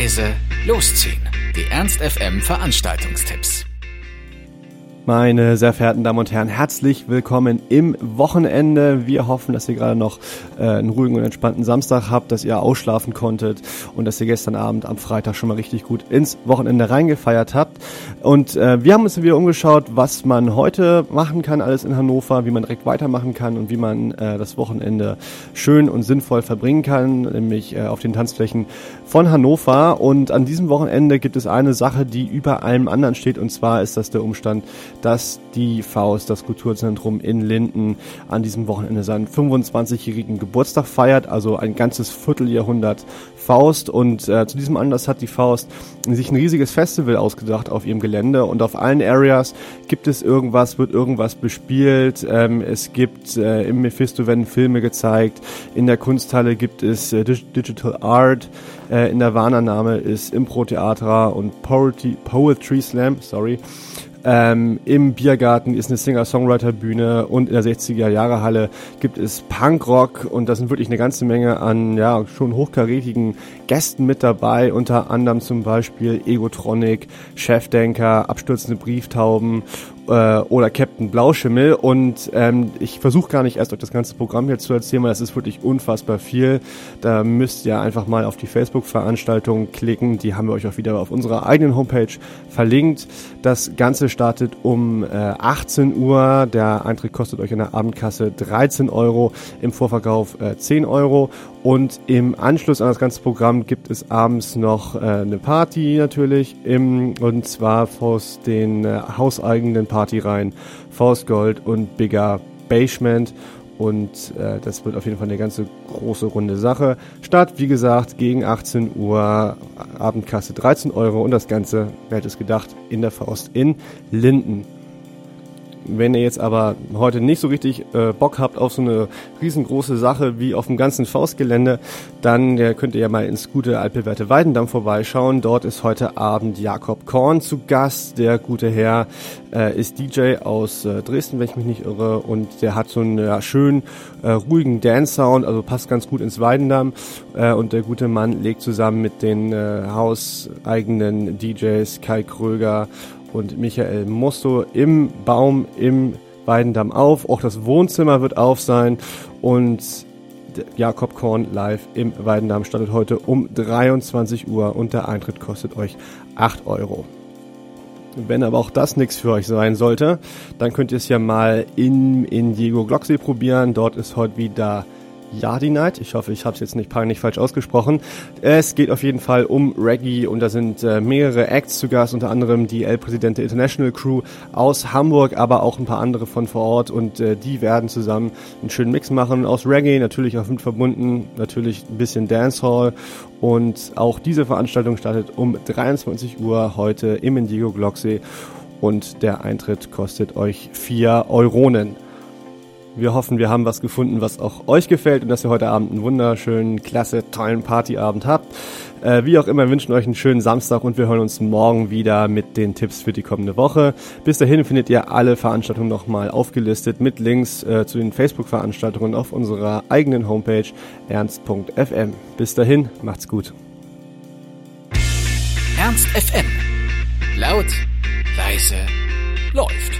leise, losziehen. Die Ernst FM Veranstaltungstipps. Meine sehr verehrten Damen und Herren, herzlich willkommen im Wochenende. Wir hoffen, dass ihr gerade noch äh, einen ruhigen und entspannten Samstag habt, dass ihr ausschlafen konntet und dass ihr gestern Abend am Freitag schon mal richtig gut ins Wochenende reingefeiert habt. Und äh, wir haben uns wieder umgeschaut, was man heute machen kann, alles in Hannover, wie man direkt weitermachen kann und wie man äh, das Wochenende schön und sinnvoll verbringen kann, nämlich äh, auf den Tanzflächen von Hannover. Und an diesem Wochenende gibt es eine Sache, die über allem anderen steht, und zwar ist das der Umstand, dass die Faust, das Kulturzentrum in Linden, an diesem Wochenende seinen 25-jährigen Geburtstag feiert, also ein ganzes Vierteljahrhundert Faust. Und äh, zu diesem Anlass hat die Faust sich ein riesiges Festival ausgedacht auf ihrem Gelände und auf allen Areas gibt es irgendwas, wird irgendwas bespielt. Ähm, es gibt äh, im Mephisto werden Filme gezeigt, in der Kunsthalle gibt es äh, Digital Art, äh, in der Warnername ist Impro-Theater und Poetry, Poetry Slam, sorry. Ähm, Im Biergarten ist eine Singer-Songwriter-Bühne und in der 60er-Jahre-Halle gibt es Punkrock und da sind wirklich eine ganze Menge an ja schon hochkarätigen Gästen mit dabei, unter anderem zum Beispiel Egotronic, Chefdenker, abstürzende Brieftauben äh, oder Captain Blauschimmel. Und ähm, ich versuche gar nicht erst euch das ganze Programm hier zu erzählen, weil das ist wirklich unfassbar viel. Da müsst ihr einfach mal auf die Facebook-Veranstaltung klicken. Die haben wir euch auch wieder auf unserer eigenen Homepage verlinkt. Das Ganze startet um äh, 18 Uhr. Der Eintritt kostet euch in der Abendkasse 13 Euro, im Vorverkauf äh, 10 Euro. Und im Anschluss an das ganze Programm gibt es abends noch äh, eine Party natürlich, im, und zwar aus den äh, hauseigenen Partyreihen Force Gold und Bigger Basement. Und äh, das wird auf jeden Fall eine ganze große runde Sache. Start, wie gesagt, gegen 18 Uhr, Abendkasse 13 Euro und das Ganze, wer hätte es gedacht, in der Faust in Linden. Wenn ihr jetzt aber heute nicht so richtig äh, Bock habt auf so eine riesengroße Sache wie auf dem ganzen Faustgelände, dann äh, könnt ihr ja mal ins gute altbewährte Weidendamm vorbeischauen. Dort ist heute Abend Jakob Korn zu Gast. Der gute Herr äh, ist DJ aus äh, Dresden, wenn ich mich nicht irre, und der hat so einen ja, schönen, äh, ruhigen Dance-Sound, also passt ganz gut ins Weidendamm. Äh, und der gute Mann legt zusammen mit den hauseigenen DJs Kai Kröger und Michael Musto im Baum im Weidendamm auf. Auch das Wohnzimmer wird auf sein und Jakob Korn live im Weidendamm startet heute um 23 Uhr und der Eintritt kostet euch 8 Euro. Wenn aber auch das nichts für euch sein sollte, dann könnt ihr es ja mal in, Diego Glocksee probieren. Dort ist heute wieder Yardi Night. Ich hoffe, ich habe es jetzt nicht peinlich falsch ausgesprochen. Es geht auf jeden Fall um Reggae und da sind äh, mehrere Acts zu Gast, unter anderem die El Presidente International Crew aus Hamburg, aber auch ein paar andere von vor Ort und äh, die werden zusammen einen schönen Mix machen aus Reggae, natürlich auch mit verbunden, natürlich ein bisschen Dancehall und auch diese Veranstaltung startet um 23 Uhr heute im Indigo Glocksee und der Eintritt kostet euch 4 Euronen. Wir hoffen, wir haben was gefunden, was auch euch gefällt und dass ihr heute Abend einen wunderschönen, klasse, tollen Partyabend habt. Äh, wie auch immer, wünschen euch einen schönen Samstag und wir hören uns morgen wieder mit den Tipps für die kommende Woche. Bis dahin findet ihr alle Veranstaltungen nochmal aufgelistet mit Links äh, zu den Facebook-Veranstaltungen auf unserer eigenen Homepage ernst.fm. Bis dahin, macht's gut. Ernst FM. Laut, leise, läuft.